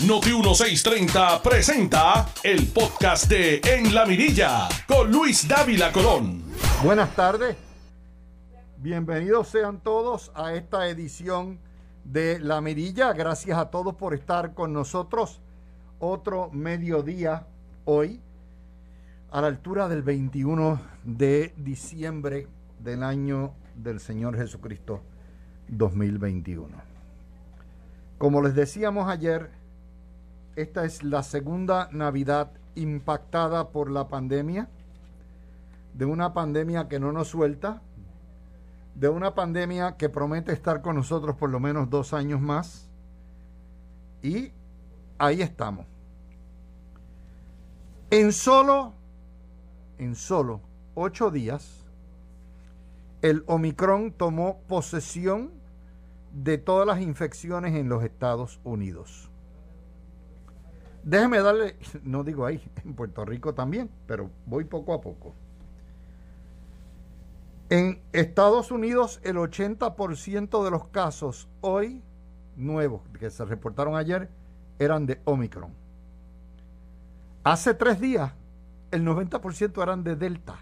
Noti 1630 presenta el podcast de En la Mirilla con Luis Dávila Colón. Buenas tardes. Bienvenidos sean todos a esta edición de La Mirilla. Gracias a todos por estar con nosotros. Otro mediodía hoy a la altura del 21 de diciembre del año del Señor Jesucristo 2021. Como les decíamos ayer, esta es la segunda Navidad impactada por la pandemia, de una pandemia que no nos suelta, de una pandemia que promete estar con nosotros por lo menos dos años más. Y ahí estamos. En solo, en solo ocho días, el Omicron tomó posesión de todas las infecciones en los Estados Unidos. Déjeme darle, no digo ahí, en Puerto Rico también, pero voy poco a poco. En Estados Unidos el 80% de los casos hoy nuevos que se reportaron ayer eran de Omicron. Hace tres días el 90% eran de Delta,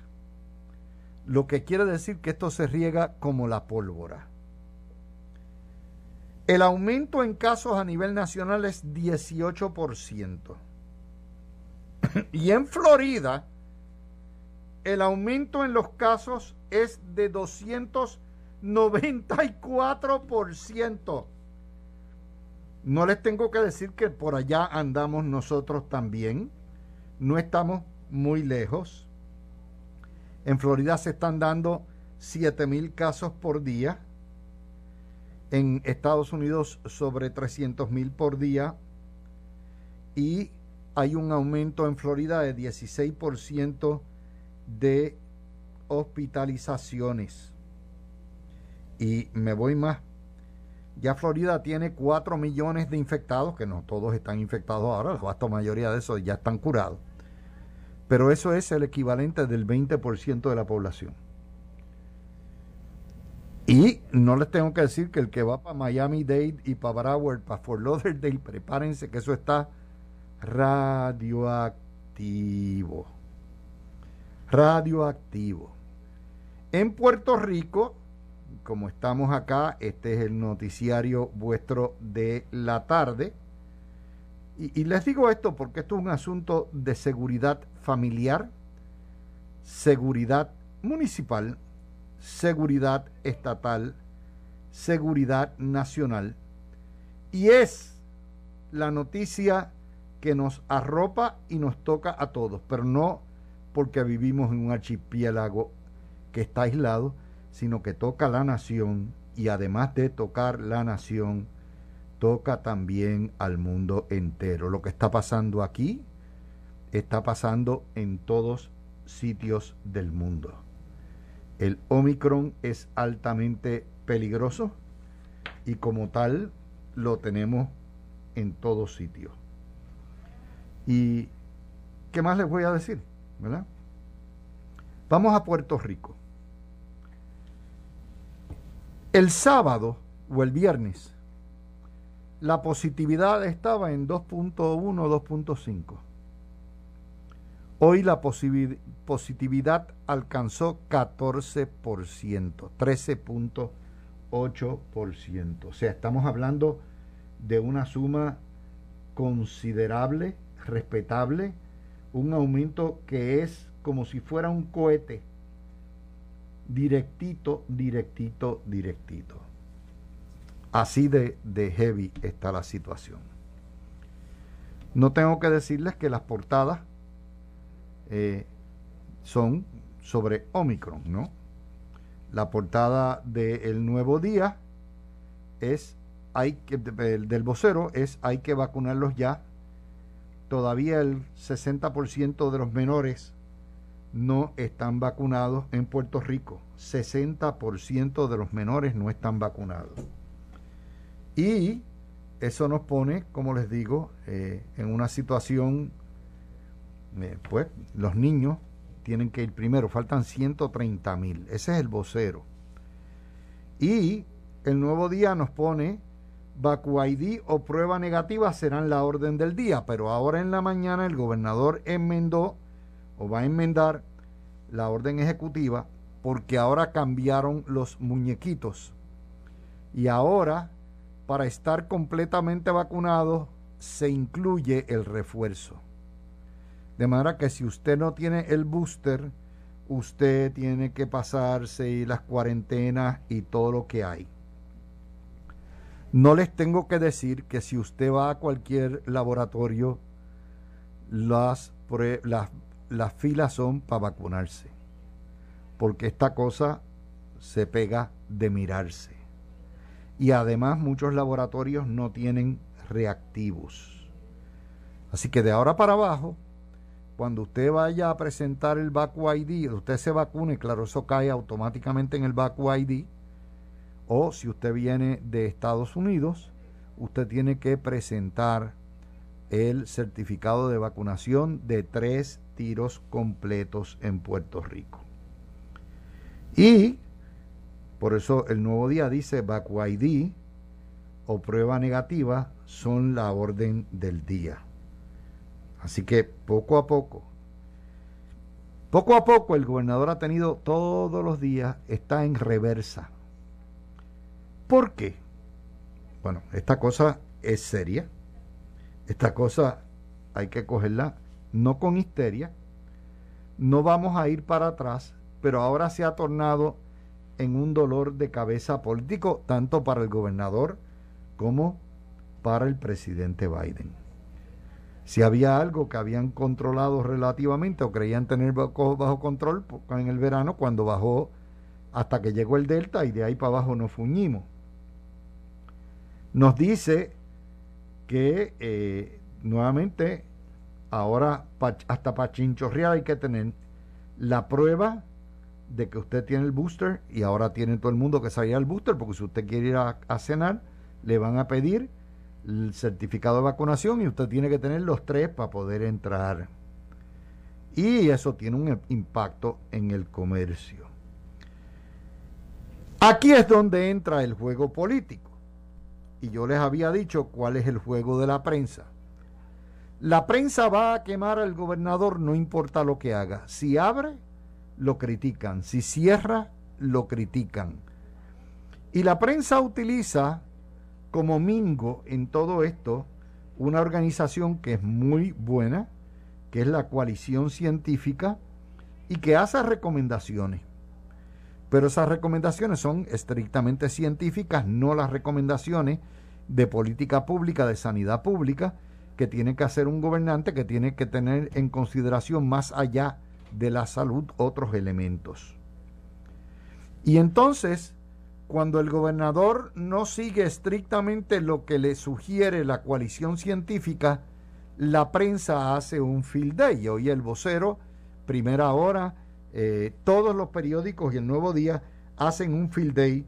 lo que quiere decir que esto se riega como la pólvora. El aumento en casos a nivel nacional es 18%. y en Florida, el aumento en los casos es de 294%. No les tengo que decir que por allá andamos nosotros también. No estamos muy lejos. En Florida se están dando 7 mil casos por día. En Estados Unidos sobre 300 mil por día. Y hay un aumento en Florida de 16% de hospitalizaciones. Y me voy más. Ya Florida tiene 4 millones de infectados, que no todos están infectados ahora, la vasta mayoría de esos ya están curados. Pero eso es el equivalente del 20% de la población. No les tengo que decir que el que va para Miami Dade y para Broward, para Fort Lauderdale, prepárense que eso está radioactivo. Radioactivo. En Puerto Rico, como estamos acá, este es el noticiario vuestro de la tarde. Y, y, les digo esto porque esto es un asunto de seguridad familiar, seguridad municipal, seguridad estatal, seguridad nacional. Y es la noticia que nos arropa y nos toca a todos, pero no porque vivimos en un archipiélago que está aislado, sino que toca la nación y además de tocar la nación, toca también al mundo entero. Lo que está pasando aquí está pasando en todos sitios del mundo. El Omicron es altamente peligroso y como tal lo tenemos en todos sitios. ¿Y qué más les voy a decir? ¿Verdad? Vamos a Puerto Rico. El sábado o el viernes, la positividad estaba en 2.1, 2.5. Hoy la positividad alcanzó 14%, 13.8%. O sea, estamos hablando de una suma considerable, respetable, un aumento que es como si fuera un cohete, directito, directito, directito. Así de, de heavy está la situación. No tengo que decirles que las portadas eh, son sobre Omicron, ¿no? La portada del Nuevo Día es hay que del vocero es hay que vacunarlos ya. Todavía el 60% de los menores no están vacunados en Puerto Rico. 60% de los menores no están vacunados. Y eso nos pone, como les digo, eh, en una situación, eh, pues los niños tienen que ir primero, faltan 130 mil, ese es el vocero. Y el nuevo día nos pone VacuID o prueba negativa serán la orden del día, pero ahora en la mañana el gobernador enmendó o va a enmendar la orden ejecutiva porque ahora cambiaron los muñequitos y ahora para estar completamente vacunado se incluye el refuerzo. De manera que si usted no tiene el booster, usted tiene que pasarse las cuarentenas y todo lo que hay. No les tengo que decir que si usted va a cualquier laboratorio, las, las, las filas son para vacunarse. Porque esta cosa se pega de mirarse. Y además muchos laboratorios no tienen reactivos. Así que de ahora para abajo, cuando usted vaya a presentar el VacuID, ID, usted se vacune, claro, eso cae automáticamente en el VacuID. ID, o si usted viene de Estados Unidos, usted tiene que presentar el certificado de vacunación de tres tiros completos en Puerto Rico. Y por eso el nuevo día dice VacuID o prueba negativa son la orden del día. Así que poco a poco, poco a poco el gobernador ha tenido todos los días, está en reversa ¿Por qué? Bueno, esta cosa es seria. Esta cosa hay que cogerla no con histeria. No vamos a ir para atrás, pero ahora se ha tornado en un dolor de cabeza político, tanto para el gobernador como para el presidente Biden. Si había algo que habían controlado relativamente o creían tener bajo, control en el verano, cuando bajó hasta que llegó el Delta y de ahí para abajo nos fuñimos. Nos dice que eh, nuevamente ahora hasta para chinchorrear hay que tener la prueba de que usted tiene el booster y ahora tiene todo el mundo que salga el booster porque si usted quiere ir a, cenar le van a pedir el certificado de vacunación y usted tiene que tener los tres para poder entrar y eso tiene un impacto en el comercio aquí es donde entra el juego político y yo les había dicho cuál es el juego de la prensa. La prensa va a quemar al gobernador no importa lo que haga. Si abre, lo critican. Si cierra, lo critican. Y la prensa utiliza como mingo en todo esto una organización que es muy buena, que es la coalición científica, y que hace recomendaciones. Pero esas recomendaciones son estrictamente científicas, no las recomendaciones de política pública, de sanidad pública, que tiene que hacer un gobernante que tiene que tener en consideración más allá de la salud otros elementos. Y entonces, cuando el gobernador no sigue estrictamente lo que le sugiere la coalición científica, la prensa hace un field day. Hoy el vocero, primera hora, eh, todos los periódicos y el Nuevo Día hacen un field day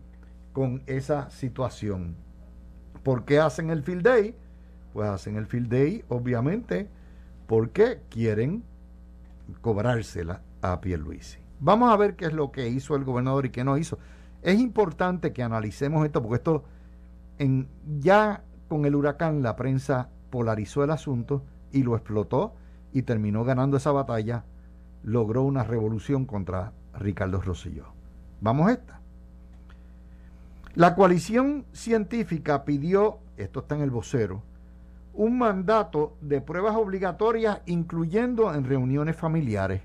con esa situación. ¿Por qué hacen el field day? Pues hacen el field day, obviamente, porque quieren cobrársela a Pierluisi. Vamos a ver qué es lo que hizo el gobernador y qué no hizo. Es importante que analicemos esto porque esto, ya con el huracán, la prensa polarizó el asunto y lo explotó y terminó ganando esa batalla logró una revolución contra Ricardo Rosselló. Vamos a esta. La coalición científica pidió, esto está en el vocero, un mandato de pruebas obligatorias incluyendo en reuniones familiares.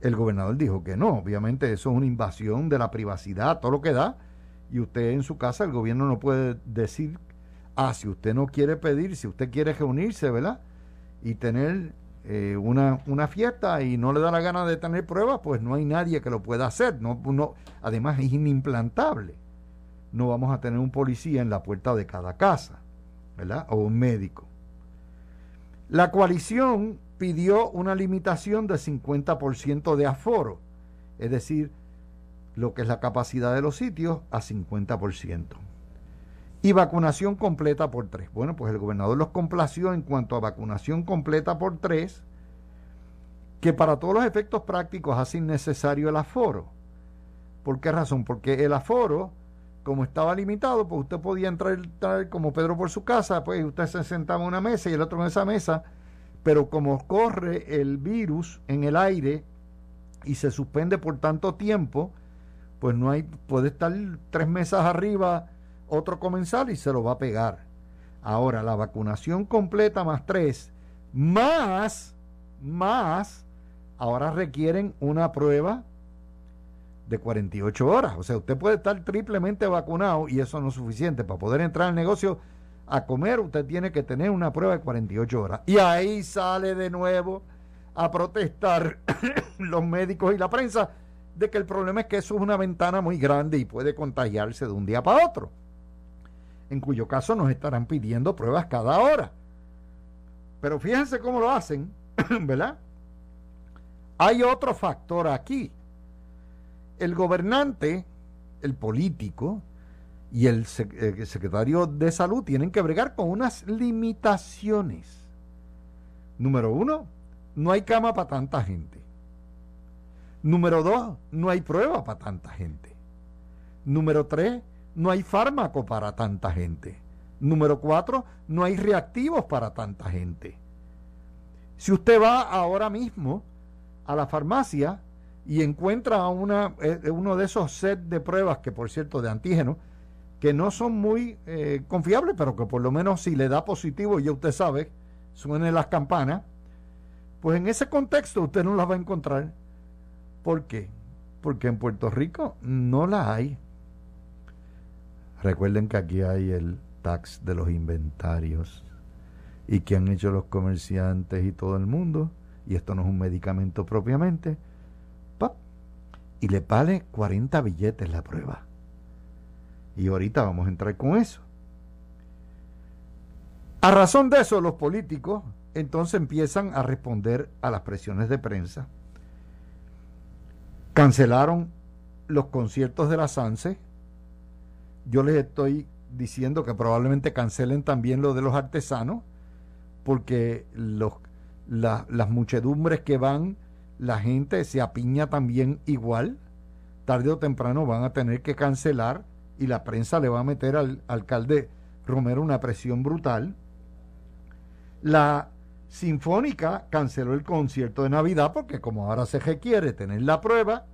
El gobernador dijo que no, obviamente eso es una invasión de la privacidad, todo lo que da, y usted en su casa, el gobierno no puede decir, ah, si usted no quiere pedir, si usted quiere reunirse, ¿verdad? Y tener eh, una, una, fiesta y no le da la gana de tener pruebas, pues no hay nadie que lo pueda hacer. No, no, además es inimplantable. No vamos a tener un policía en la puerta de cada casa, ¿verdad? O un médico. La coalición pidió una limitación de 50% de aforo, es decir, lo que es la capacidad de los sitios a 50% y vacunación completa por tres. Bueno, pues el gobernador los complació en cuanto a vacunación completa por tres, que para todos los efectos prácticos hace innecesario el aforo. ¿Por qué razón? Porque el aforo como estaba limitado, pues usted podía entrar, como Pedro por su casa, pues usted se sentaba en una mesa y el otro en esa mesa, pero como corre el virus en el aire y se suspende por tanto tiempo, pues no hay, puede estar tres mesas arriba otro comensal y se lo va a pegar. Ahora, la vacunación completa más tres, más, más, ahora requieren una prueba de 48 horas. O sea, usted puede estar triplemente vacunado y eso no es suficiente. Para poder entrar al negocio a comer, usted tiene que tener una prueba de 48 horas. Y ahí sale de nuevo a protestar los médicos y la prensa de que el problema es que eso es una ventana muy grande y puede contagiarse de un día para otro. En cuyo caso nos estarán pidiendo pruebas cada hora. Pero fíjense cómo lo hacen, ¿verdad? Hay otro factor aquí el gobernante, el político y el, secretario de salud tienen que bregar con unas limitaciones. Número uno, no hay cama para tanta gente. Número dos, no hay prueba para tanta gente. Número tres, no hay fármaco para tanta gente. Número cuatro, no hay reactivos para tanta gente. Si usted va ahora mismo a la farmacia, y encuentra una, eh, eh, uno de esos sets de pruebas, que por cierto de antígeno, que no son muy eh, confiables, pero que por lo menos si le da positivo, ya usted sabe, suenen las campanas, pues en ese contexto usted no las va a encontrar. ¿Por qué? Porque en Puerto Rico no la hay. Recuerden que aquí hay el tax de los inventarios y que han hecho los comerciantes y todo el mundo, y esto no es un medicamento propiamente, y le vale 40 billetes la prueba. Y ahorita vamos a entrar con eso. A razón de eso, los políticos entonces empiezan a responder a las presiones de prensa. Cancelaron los conciertos de la SANSE. Yo les estoy diciendo que probablemente cancelen también lo de los artesanos, porque los, las muchedumbres que van la gente se apiña también igual. Tarde o temprano van a tener que cancelar y la prensa le va a meter al alcalde Romero una presión brutal. La Sinfónica canceló el concierto de Navidad porque como ahora se requiere tener la prueba,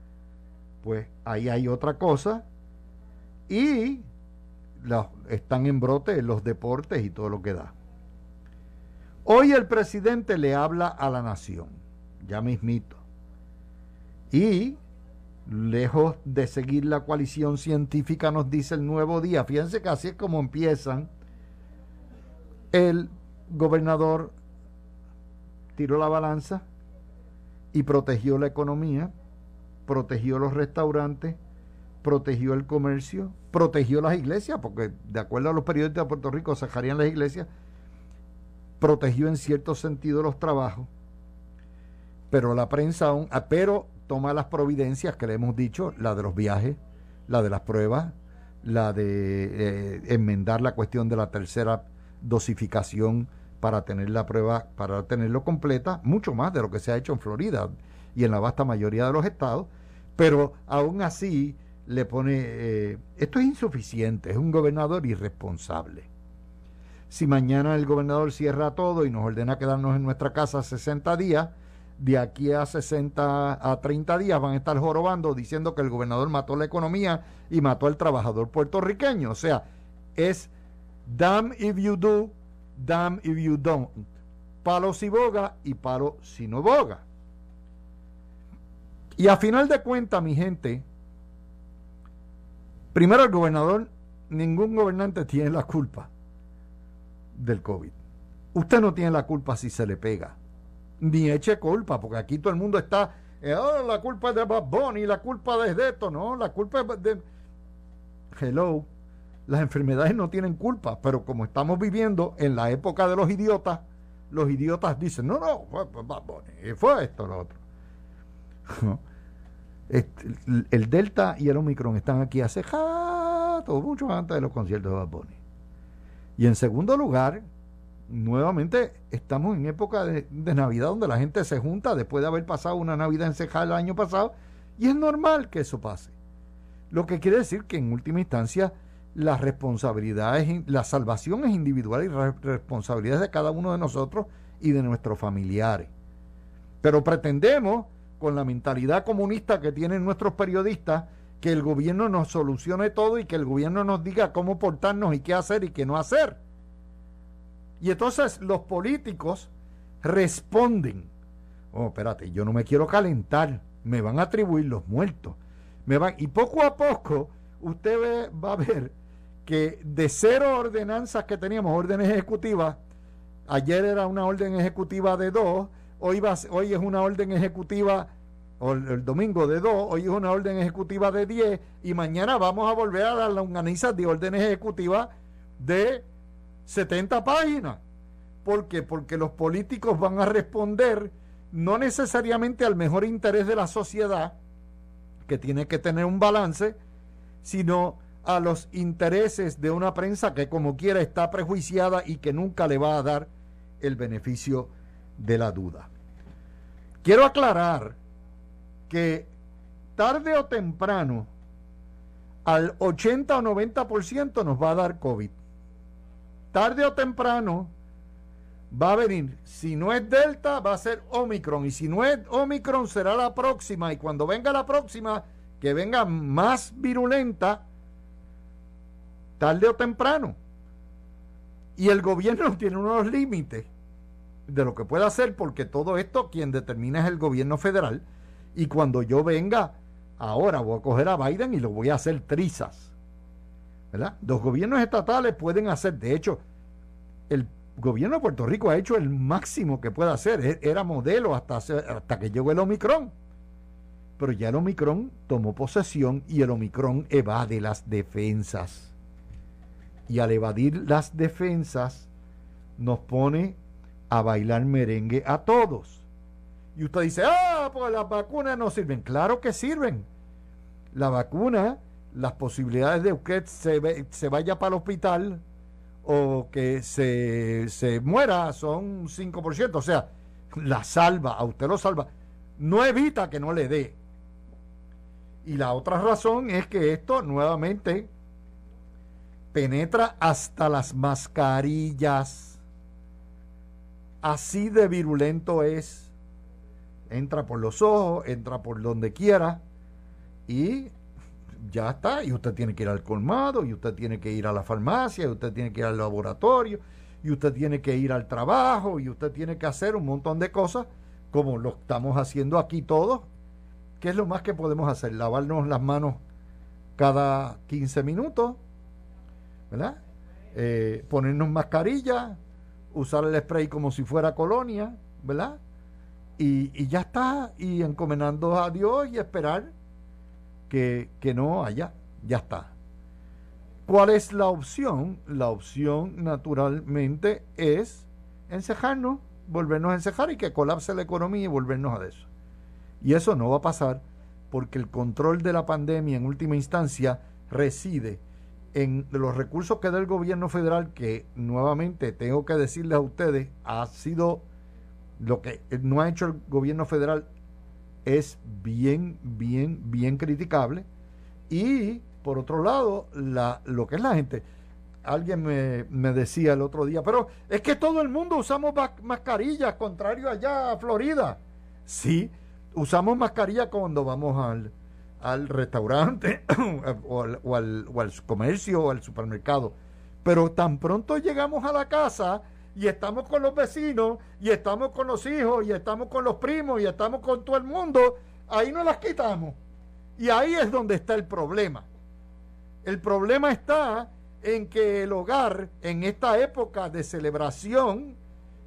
pues ahí hay otra cosa. Y están en brote los deportes y todo lo que da. Hoy el presidente le habla a la nación ya mismito. Y lejos de seguir la coalición científica, nos dice el nuevo día. Fíjense que así es como empiezan. El gobernador tiró la balanza y protegió la economía, protegió los restaurantes, protegió el comercio, protegió las iglesias, porque de acuerdo a los periodistas de Puerto Rico sacarían las iglesias, protegió en cierto sentido los trabajos pero la prensa aún, ah, pero toma las providencias que le hemos dicho, la de los viajes, la de las pruebas, la de eh, enmendar la cuestión de la tercera dosificación para tener la prueba, para tenerlo completa, mucho más de lo que se ha hecho en Florida y en la vasta mayoría de los estados, pero aún así le pone, eh, esto es insuficiente, es un gobernador irresponsable. Si mañana el gobernador cierra todo y nos ordena quedarnos en nuestra casa 60 días, de aquí a 60 a 30 días van a estar jorobando diciendo que el gobernador mató la economía y mató al trabajador puertorriqueño. O sea, es damn if you do, damn if you don't. Palo si boga y palo si no boga. Y a final de cuentas, mi gente, primero el gobernador, ningún gobernante tiene la culpa del COVID. Usted no tiene la culpa si se le pega ni eche culpa, porque aquí todo el mundo está, eh, oh, la culpa es de Bad Bunny, la culpa es de esto, no, la culpa es de... Hello, las enfermedades no tienen culpa, pero como estamos viviendo en la época de los idiotas, los idiotas dicen, no, no, fue Bad Bunny, fue esto, lo otro. Este, el Delta y el Omicron están aquí hace jato, mucho antes de los conciertos de Bad Bunny. Y en segundo lugar, nuevamente estamos en época de, Navidad donde la gente se junta después de haber pasado una Navidad encejada el año pasado y es normal que eso pase. Lo que quiere decir que en última instancia las responsabilidades, la salvación es individual y responsabilidad de cada uno de nosotros y de nuestros familiares. Pero pretendemos, con la mentalidad comunista que tienen nuestros periodistas, que el gobierno nos solucione todo y que el gobierno nos diga cómo portarnos y qué hacer y qué no hacer. Y entonces los políticos responden, oh, espérate, yo no me quiero calentar, me van a atribuir los muertos. Me van, y poco a poco usted va a ver que de cero ordenanzas que teníamos, órdenes ejecutivas, ayer era una orden ejecutiva de dos, hoy, va, hoy es una orden ejecutiva, o el, domingo de dos, hoy es una orden ejecutiva de diez, y mañana vamos a volver a las longanizas de órdenes ejecutivas de 70 páginas. ¿Por qué? Porque los políticos van a responder no necesariamente al mejor interés de la sociedad, que tiene que tener un balance, sino a los intereses de una prensa que como quiera está prejuiciada y que nunca le va a dar el beneficio de la duda. Quiero aclarar que tarde o temprano al 80 o 90% nos va a dar COVID. Tarde o temprano va a venir, si no es Delta, va a ser Omicron. Y si no es Omicron, será la próxima. Y cuando venga la próxima, que venga más virulenta, tarde o temprano. Y el gobierno tiene unos límites de lo que puede hacer, porque todo esto quien determina es el gobierno federal. Y cuando yo venga, ahora voy a coger a Biden y lo voy a hacer trizas. Los gobiernos estatales pueden hacer, de hecho, el gobierno de Puerto Rico ha hecho el máximo que puede hacer. E-, era modelo hasta, hasta que llegó el Omicron. Pero ya el Omicron tomó posesión y el Omicron evade las defensas. Y al evadir las defensas, nos pone a bailar merengue a todos. Y usted dice, ah, pues las vacunas no sirven. Claro que sirven. La vacuna, las posibilidades de que se, vaya para el hospital o que se, se muera son 5%. O sea, la salva, a usted lo salva. No evita que no le dé. Y la otra razón es que esto nuevamente penetra hasta las mascarillas. Así de virulento es. Entra por los ojos, entra por donde quiera y ya está, y usted tiene que ir al colmado, y usted tiene que ir a la farmacia, y usted tiene que ir al laboratorio, y usted tiene que ir al trabajo, y usted tiene que hacer un montón de cosas, como lo estamos haciendo aquí todos. ¿Qué es lo más que podemos hacer? Lavarnos las manos cada 15 minutos, ¿verdad? Eh, ponernos mascarilla, usar el spray como si fuera colonia, ¿verdad? Y, y ya está, y encomendando a Dios y esperar que, no haya, ya está. ¿Cuál es la opción? La opción naturalmente es encejarnos, volvernos a encejar y que colapse la economía y volvernos a eso. Y eso no va a pasar porque el control de la pandemia en última instancia reside en los recursos que da el gobierno federal, que nuevamente tengo que decirles a ustedes, ha sido lo que no ha hecho el gobierno federal es bien, bien, bien criticable. Y por otro lado, la, lo que es la gente. Alguien me, me decía el otro día, pero es que todo el mundo usamos mascarillas, contrario allá a Florida. Sí, usamos mascarillas cuando vamos al, al restaurante o, al, o, al, o al comercio o al supermercado. Pero tan pronto llegamos a la casa, y estamos con los vecinos y estamos con los hijos y estamos con los primos y estamos con todo el mundo, ahí no las quitamos. Y ahí es donde está el problema. El problema está en que el hogar, en esta época de celebración,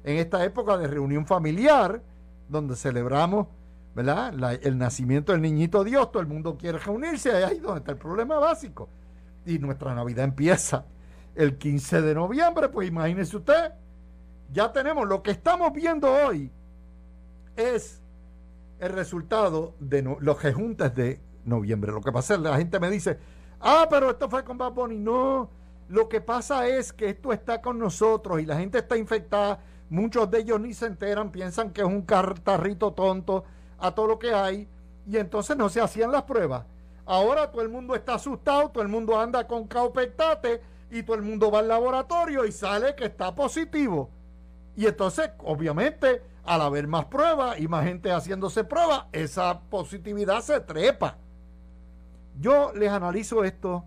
en esta época de reunión familiar, donde celebramos ¿verdad? el nacimiento del niñito Dios, todo el mundo quiere reunirse, ahí es donde está el problema básico. Y nuestra Navidad empieza el 15 de noviembre, pues imagínese usted, ya tenemos lo que estamos viendo hoy es el resultado de los rejuntes de noviembre. Lo que pasa es la gente me dice, ah, pero esto fue con Bad Bunny. No, lo que pasa es que esto está con nosotros y la gente está infectada. Muchos de ellos ni se enteran, piensan que es un cartarrito tonto a todo lo que hay y entonces no se hacían las pruebas. Ahora todo el mundo está asustado, todo el mundo anda con caupectate y todo el mundo va al laboratorio y sale que está positivo. Y entonces, obviamente, al haber más pruebas y más gente haciéndose pruebas, esa positividad se trepa. Yo les analizo esto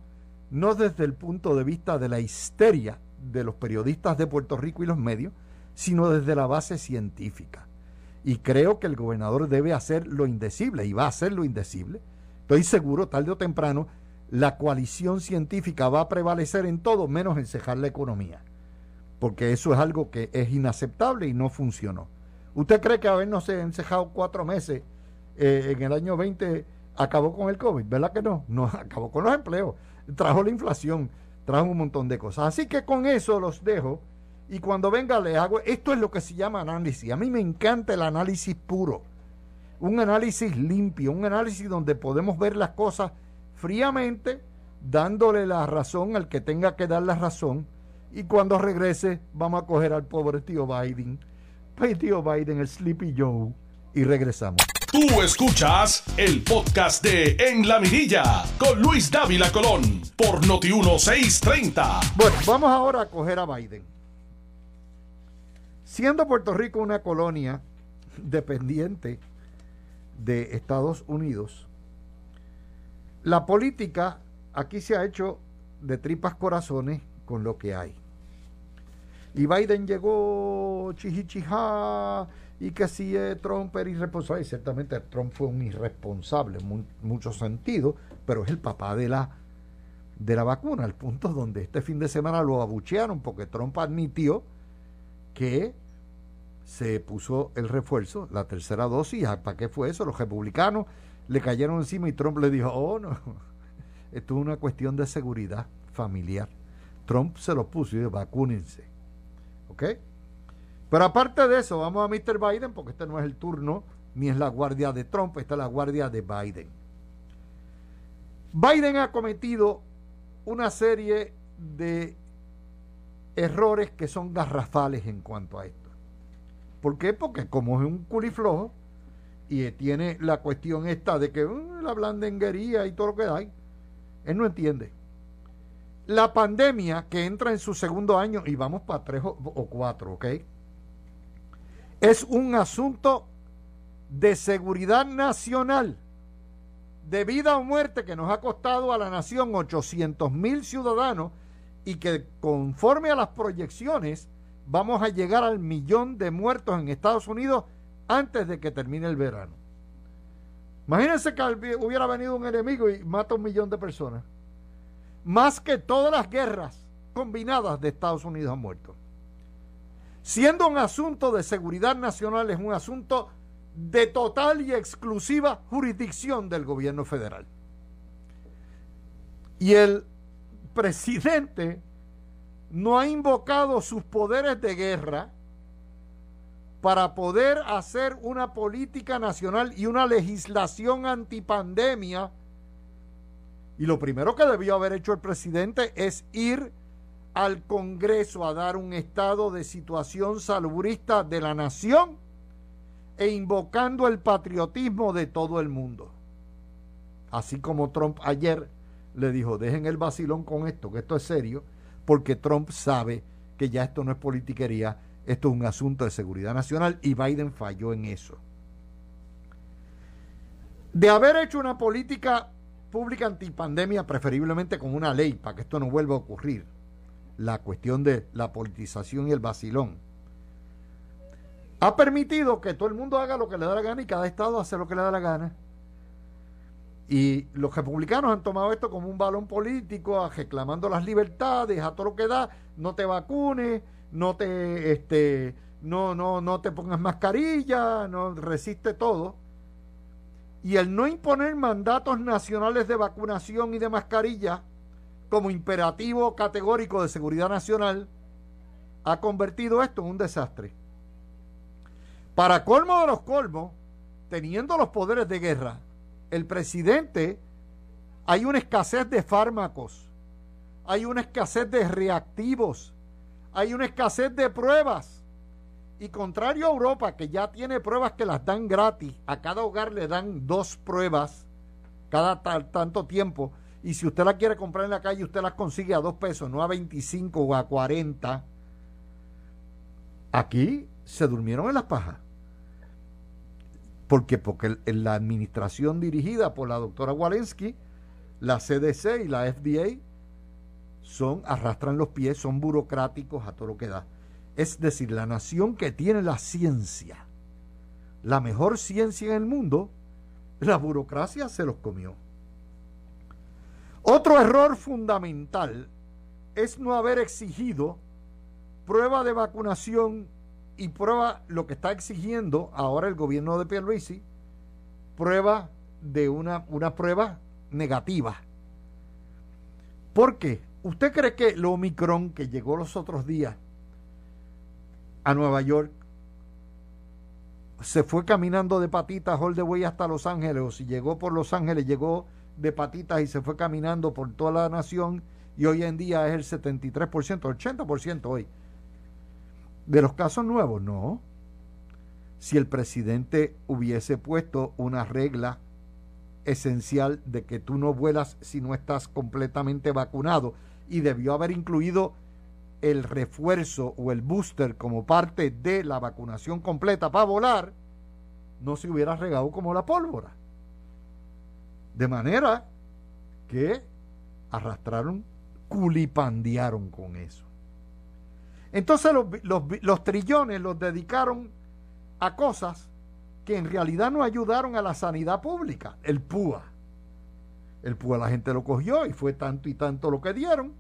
no desde el punto de vista de la histeria de los periodistas de Puerto Rico y los medios, sino desde la base científica. Y creo que el gobernador debe hacer lo indecible y va a hacer lo indecible. Estoy seguro, tarde o temprano, la coalición científica va a prevalecer en todo menos en cejar la economía. Porque eso es algo que es inaceptable y no funcionó. ¿Usted cree que habernos encejado cuatro meses eh, en el año 20 acabó con el COVID? ¿Verdad que no? No, acabó con los empleos, trajo la inflación, trajo un montón de cosas. Así que con eso los dejo y cuando venga le hago, esto es lo que se llama análisis. A mí me encanta el análisis puro, un análisis limpio, un análisis donde podemos ver las cosas fríamente, dándole la razón al que tenga que dar la razón. Y cuando regrese, vamos a coger al pobre tío Biden, pues tío Biden, el Sleepy Joe, y regresamos. Tú escuchas el podcast de En la Mirilla con Luis Dávila Colón por Noti 1630. Bueno, vamos ahora a coger a Biden. Siendo Puerto Rico una colonia dependiente de Estados Unidos, la política aquí se ha hecho de tripas corazones con lo que hay. Y Biden llegó chihichijá y que si Trump era irresponsable, y ciertamente Trump fue un irresponsable en muchos sentidos, pero es el papá de la, de la vacuna, al punto donde este fin de semana lo abuchearon porque Trump admitió que se puso el refuerzo, la tercera dosis. ¿Para qué fue eso? Los republicanos le cayeron encima y Trump le dijo, oh no, esto es una cuestión de seguridad familiar. Trump se lo puso y dijo, vacúnense. ¿Ok? Pero aparte de eso, vamos a Mr. Biden, porque este no es el turno, ni es la guardia de Trump, esta es la guardia de Biden. Biden ha cometido una serie de errores que son garrafales en cuanto a esto. ¿Por qué? Porque como es un culiflojo y tiene la cuestión esta de que uh, la blandenguería y todo lo que hay, él no entiende. La pandemia que entra en su segundo año, y vamos para tres o, o cuatro, ¿ok? Es un asunto de seguridad nacional, de vida o muerte que nos ha costado a la nación 800 mil ciudadanos y que conforme a las proyecciones vamos a llegar al millón de muertos en Estados Unidos antes de que termine el verano. Imagínense que hubiera venido un enemigo y mata un millón de personas. Más que todas las guerras combinadas de Estados Unidos han muerto. Siendo un asunto de seguridad nacional, es un asunto de total y exclusiva jurisdicción del gobierno federal. Y el presidente no ha invocado sus poderes de guerra para poder hacer una política nacional y una legislación antipandemia. Y lo primero que debió haber hecho el presidente es ir al Congreso a dar un estado de situación salubrista de la nación e invocando el patriotismo de todo el mundo. Así como Trump ayer le dijo, dejen el vacilón con esto, que esto es serio, porque Trump sabe que ya esto no es politiquería, esto es un asunto de seguridad nacional y Biden falló en eso. De haber hecho una política pública antipandemia, preferiblemente con una ley, para que esto no vuelva a ocurrir, la cuestión de la politización y el vacilón, ha permitido que todo el mundo haga lo que le da la gana y cada estado hace lo que le da la gana. Y los republicanos han tomado esto como un balón político, reclamando las libertades, a todo lo que da, no te vacunes, no te, este, no, no, no te pongas mascarilla, no resiste todo. Y el no imponer mandatos nacionales de vacunación y de mascarilla como imperativo categórico de seguridad nacional ha convertido esto en un desastre. Para colmo de los colmos, teniendo los poderes de guerra, el presidente, hay una escasez de fármacos, hay una escasez de reactivos, hay una escasez de pruebas. Y contrario a Europa, que ya tiene pruebas que las dan gratis, a cada hogar le dan dos pruebas cada tanto tiempo. Y si usted la quiere comprar en la calle, usted las consigue a dos pesos, no a 25 o a 40. Aquí se durmieron en las pajas. ¿Por qué? Porque la administración dirigida por la doctora Walensky, la CDC y la FDA son, arrastran los pies, son burocráticos a todo lo que da. Es decir, la nación que tiene la ciencia, la mejor ciencia en el mundo, la burocracia se los comió. Otro error fundamental es no haber exigido prueba de vacunación y prueba lo que está exigiendo ahora el gobierno de Pierluisi, prueba de una, prueba negativa. ¿Por qué? ¿Usted cree que el Omicron que llegó los otros días a Nueva York se fue caminando de patitas all the way hasta Los Ángeles, o si llegó por Los Ángeles, llegó de patitas y se fue caminando por toda la nación, y hoy en día es el 73%, 80% hoy. De los casos nuevos, no. Si el presidente hubiese puesto una regla esencial de que tú no vuelas si no estás completamente vacunado, y debió haber incluido el refuerzo o el booster como parte de la vacunación completa para volar, no se hubiera regado como la pólvora. De manera que arrastraron, culipandearon con eso. Entonces los, los, trillones los dedicaron a cosas que en realidad no ayudaron a la sanidad pública. El PUA. El PUA la gente lo cogió y fue tanto y tanto lo que dieron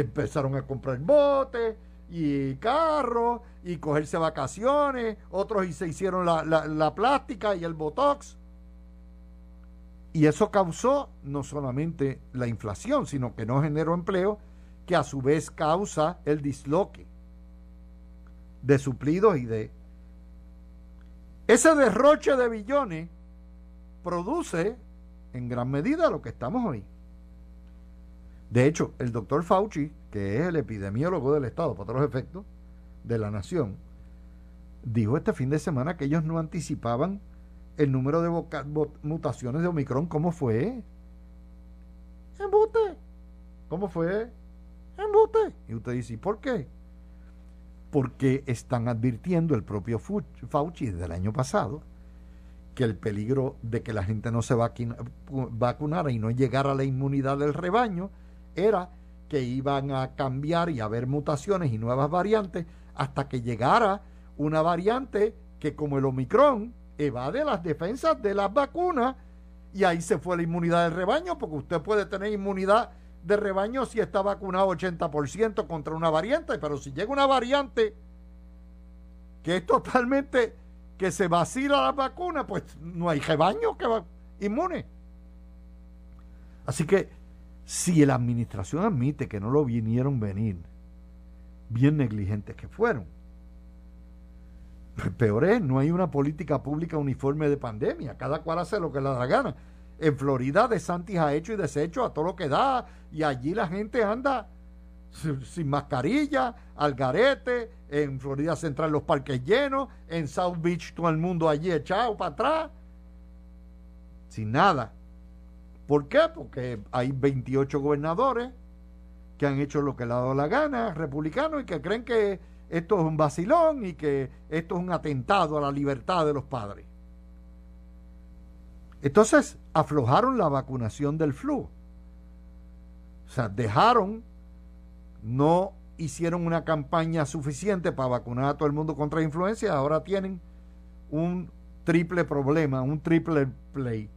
empezaron a comprar botes y carros y cogerse vacaciones, otros se hicieron la, la plástica y el botox. Y eso causó no solamente la inflación, sino que no generó empleo, que a su vez causa el disloque de suplidos y de... Ese derroche de billones produce en gran medida lo que estamos hoy. De hecho, el doctor Fauci, que es el epidemiólogo del Estado, para todos los efectos, de la nación, dijo este fin de semana que ellos no anticipaban el número de mutaciones de Omicron. ¿Cómo fue? Embute. ¿Cómo fue? Embute. Y usted dice, ¿y por qué? Porque están advirtiendo el propio Fauci desde el año pasado que el peligro de que la gente no se vacunara y no llegara a la inmunidad del rebaño era que iban a cambiar y haber mutaciones y nuevas variantes hasta que llegara una variante que como el Omicron evade las defensas de las vacunas y ahí se fue la inmunidad del rebaño porque usted puede tener inmunidad de rebaño si está vacunado 80% contra una variante, pero si llega una variante que es totalmente que se vacila la vacuna, pues no hay rebaño que va inmune. Así que si la administración admite que no lo vinieron venir, bien negligentes que fueron. Peor es, no hay una política pública uniforme de pandemia, cada cual hace lo que le da la gana. En Florida de Santis ha hecho y deshecho a todo lo que da, y allí la gente anda sin mascarilla, al garete, en Florida Central los parques llenos, en South Beach todo el mundo allí echado para atrás, sin nada. ¿Por qué? Porque hay 28 gobernadores que han hecho lo que le ha dado la gana, republicanos, y que creen que esto es un vacilón y que esto es un atentado a la libertad de los padres. Entonces aflojaron la vacunación del flu. O sea, dejaron, no hicieron una campaña suficiente para vacunar a todo el mundo contra la influencia, ahora tienen un triple problema, un triple play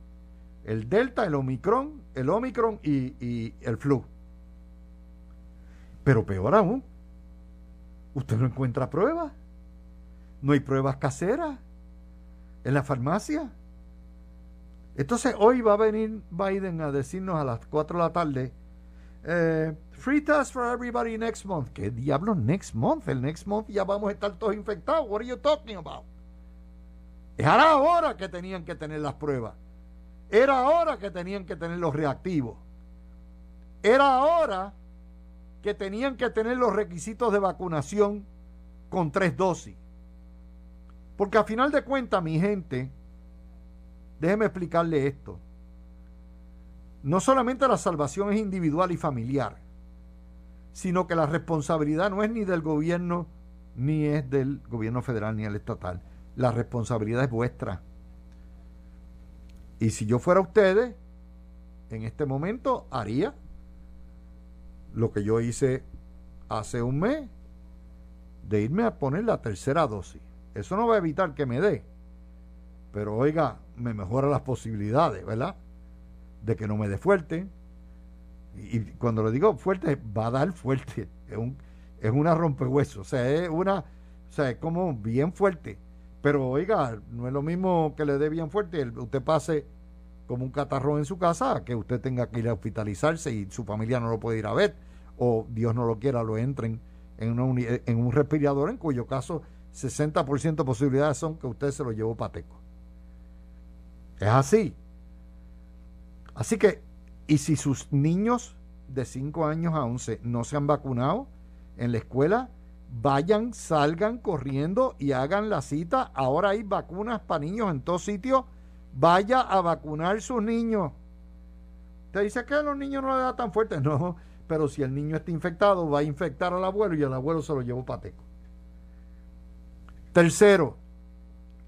el Delta, el Omicron, el Omicron y, el flu. Pero peor aún, usted no encuentra pruebas. No hay pruebas caseras en la farmacia. Entonces hoy va a venir Biden a decirnos a las 4 de la tarde, eh, free test for everybody next month. ¿Qué diablos next month? El next month ya vamos a estar todos infectados. What are you talking about? Es ahora que tenían que tener las pruebas. Era ahora que tenían que tener los reactivos. Era ahora que tenían que tener los requisitos de vacunación con tres dosis. Porque a final de cuentas, mi gente, déjeme explicarle esto. no solamente la salvación es individual y familiar, sino que la responsabilidad no es ni del gobierno, ni es del gobierno federal, ni el estatal. La responsabilidad es vuestra. Y si yo fuera ustedes, en este momento haría lo que yo hice hace un mes, de irme a poner la tercera dosis. Eso no va a evitar que me dé, pero oiga, me mejora las posibilidades, ¿verdad? De que no me dé fuerte. Y, cuando le digo fuerte, va a dar fuerte. Es, un, es una rompehueso. O sea, es una, o sea, es como bien fuerte. Pero oiga, no es lo mismo que le dé bien fuerte. Usted pase como un catarrón en su casa, que usted tenga que ir a hospitalizarse y su familia no lo puede ir a ver, o Dios no lo quiera, lo entren en, una en un respirador, en cuyo caso 60% de posibilidades son que usted se lo llevó pateco. Es así. Así que, y si sus niños de 5 años a 11 no se han vacunado en la escuela, vayan, salgan corriendo y hagan la cita. Ahora hay vacunas para niños en todos sitios vaya a vacunar sus niños. Te dice que a los niños no le da tan fuerte. No, pero si el niño está infectado, va a infectar al abuelo y el abuelo se lo llevó pateco. Tercero,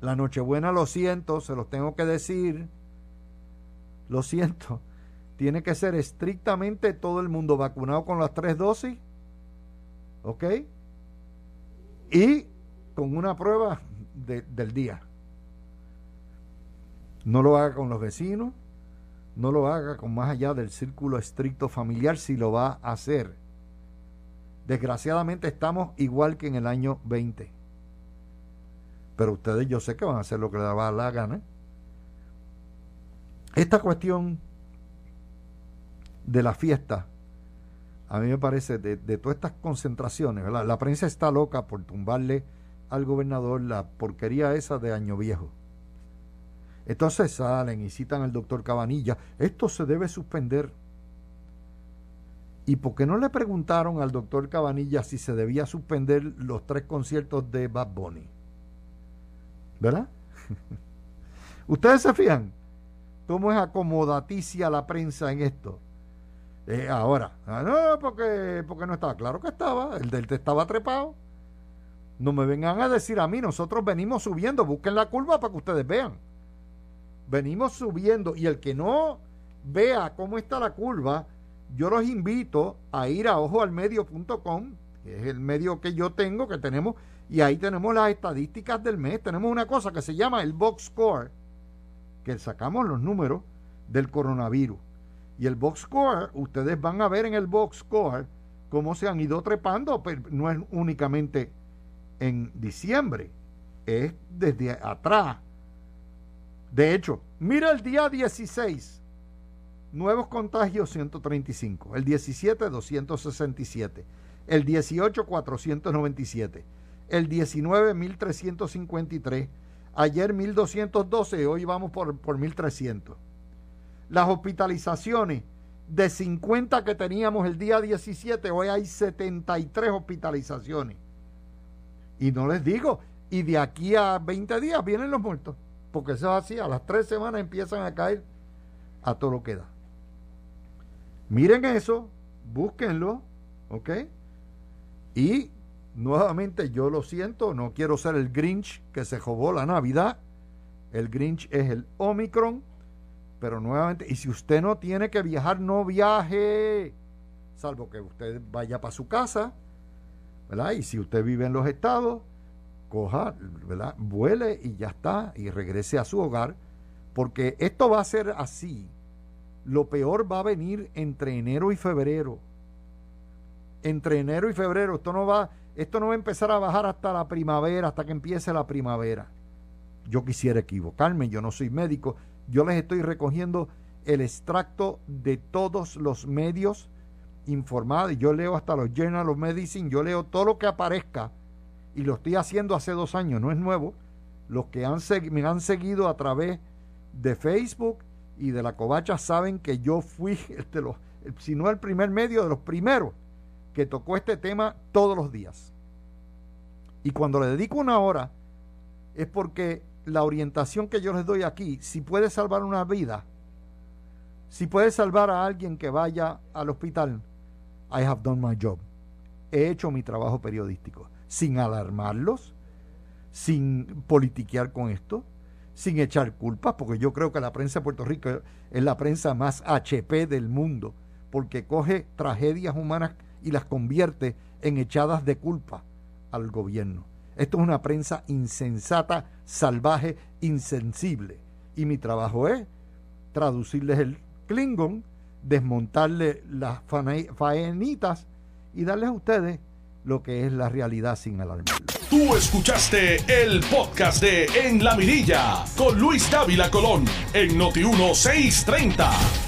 la Nochebuena, lo siento, se los tengo que decir. Lo siento. Tiene que ser estrictamente todo el mundo vacunado con las tres dosis. ¿Ok? Y con una prueba del día. No lo haga con los vecinos, no lo haga con más allá del círculo estricto familiar si lo va a hacer. Desgraciadamente estamos igual que en el año 20. Pero ustedes yo sé que van a hacer lo que les va la gana. Esta cuestión de la fiesta, a mí me parece, de, todas estas concentraciones, la prensa está loca por tumbarle al gobernador la porquería esa de Año Viejo. Entonces salen y citan al doctor Cabanilla, esto se debe suspender. ¿Y por qué no le preguntaron al doctor Cabanilla si se debía suspender los tres conciertos de Bad Bunny? ¿Verdad? Ustedes se fijan cómo es acomodaticia la prensa en esto. Eh, ahora, ah, no, porque, porque no estaba. Claro que estaba, el del estaba trepado. No me vengan a decir a mí, nosotros venimos subiendo, busquen la curva para que ustedes vean venimos subiendo y el que no vea cómo está la curva, yo los invito a ir a ojoalmedio.com, que es el medio que yo tengo, que tenemos, y ahí tenemos las estadísticas del mes. Tenemos una cosa que se llama el Box Score, que sacamos los números del coronavirus. Y el Box Score, ustedes van a ver en el Box Score cómo se han ido trepando, pero no es únicamente en diciembre, es desde atrás de hecho, mira el día 16, nuevos contagios 135, el 17 267, el 18 497, el 19 1353, ayer 1212, hoy vamos por, por 1300. Las hospitalizaciones de 50 que teníamos el día 17, hoy hay 73 hospitalizaciones. Y no les digo, y de aquí a 20 días vienen los muertos porque eso es así, a las tres semanas empiezan a caer a todo lo que da. Miren eso, búsquenlo, ¿ok? Y nuevamente yo lo siento, no quiero ser el Grinch que se jobó la Navidad. El Grinch es el Omicron, pero nuevamente, y si usted no tiene que viajar, no viaje, salvo que usted vaya para su casa, ¿verdad? Y si usted vive en los estados, coja, ¿verdad? Vuele y ya está, y regrese a su hogar, porque esto va a ser así. Lo peor va a venir entre enero y febrero. Entre enero y febrero, esto no va, esto no va a empezar a bajar hasta la primavera, hasta que empiece la primavera. Yo quisiera equivocarme, yo no soy médico, yo les estoy recogiendo el extracto de todos los medios informados. Yo leo hasta los Journal of Medicine, yo leo todo lo que aparezca y lo estoy haciendo hace dos años, no es nuevo. Los que me han seguido a través de Facebook y de la covacha saben que yo fui, si no el primer medio, de los primeros que tocó este tema todos los días. Y cuando le dedico una hora, es porque la orientación que yo les doy aquí, si puede salvar una vida, Si puede salvar a alguien que vaya al hospital, I have done my job. He hecho mi trabajo periodístico, sin alarmarlos, sin politiquear con esto, sin echar culpas, porque yo creo que la prensa de Puerto Rico es la prensa más HP del mundo, porque coge tragedias humanas y las convierte en echadas de culpa al gobierno. Esto es una prensa insensata, salvaje, insensible. Y mi trabajo es traducirles el Klingon, desmontarle las faenitas y darles a ustedes lo que es la realidad sin alarmarlo. Tú escuchaste el podcast de En la Mirilla con Luis Dávila Colón en Noti 1630.